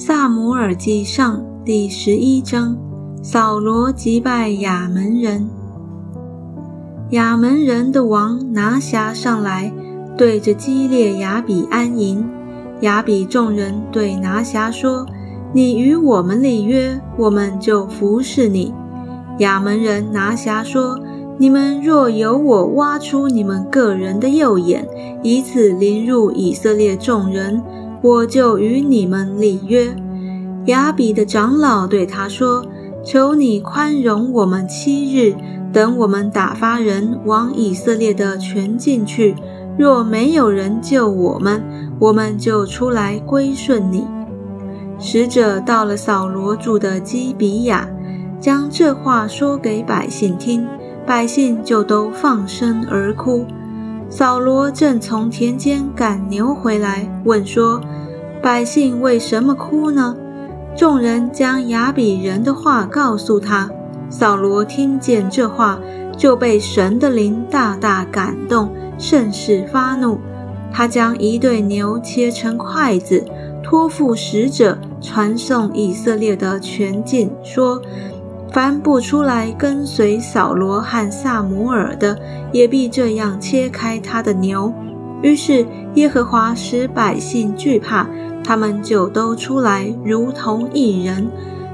萨姆尔记上第十一章：扫罗击败亚门人。亚门人的王拿辖上来，对着基列雅比安营。雅比众人对拿辖说：“你与我们立约，我们就服侍你。”亚门人拿辖说：“你们若有我挖出你们个人的右眼，以此凌辱以色列众人。”我就与你们立约。亚比的长老对他说：“求你宽容我们七日，等我们打发人往以色列的全境去。若没有人救我们，我们就出来归顺你。”使者到了扫罗住的基比亚，将这话说给百姓听，百姓就都放声而哭。扫罗正从田间赶牛回来，问说：“百姓为什么哭呢？”众人将亚比人的话告诉他。扫罗听见这话，就被神的灵大大感动，甚是发怒。他将一对牛切成筷子，托付使者传送以色列的全境，说。凡不出来跟随扫罗和萨摩尔的，也必这样切开他的牛。于是耶和华使百姓惧怕，他们就都出来，如同一人。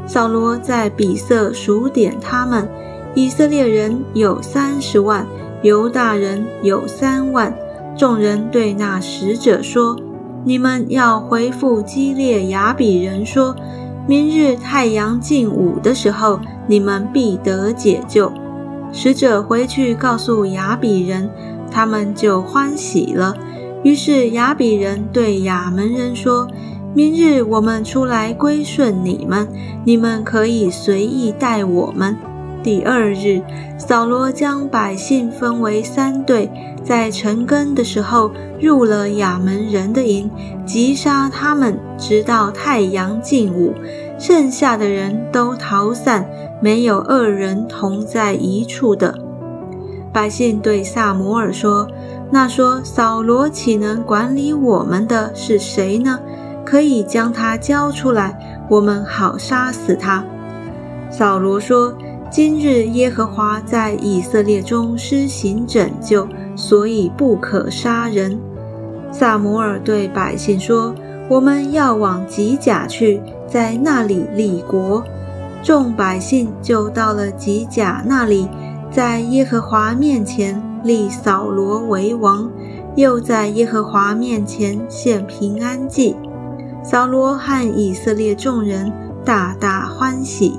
扫罗在比色数点他们，以色列人有三十万，犹大人有三万。众人对那使者说：“你们要回复基列雅比人说。”明日太阳近午的时候，你们必得解救。使者回去告诉雅比人，他们就欢喜了。于是雅比人对亚门人说：“明日我们出来归顺你们，你们可以随意待我们。”第二日，扫罗将百姓分为三队，在晨更的时候入了亚门人的营，击杀他们，直到太阳近午。剩下的人都逃散，没有二人同在一处的。百姓对萨摩尔说：“那说扫罗岂能管理我们的是谁呢？可以将他交出来，我们好杀死他。”扫罗说：“今日耶和华在以色列中施行拯救，所以不可杀人。”萨摩尔对百姓说：“我们要往吉甲去。”在那里立国，众百姓就到了吉甲那里，在耶和华面前立扫罗为王，又在耶和华面前献平安祭。扫罗和以色列众人大大欢喜。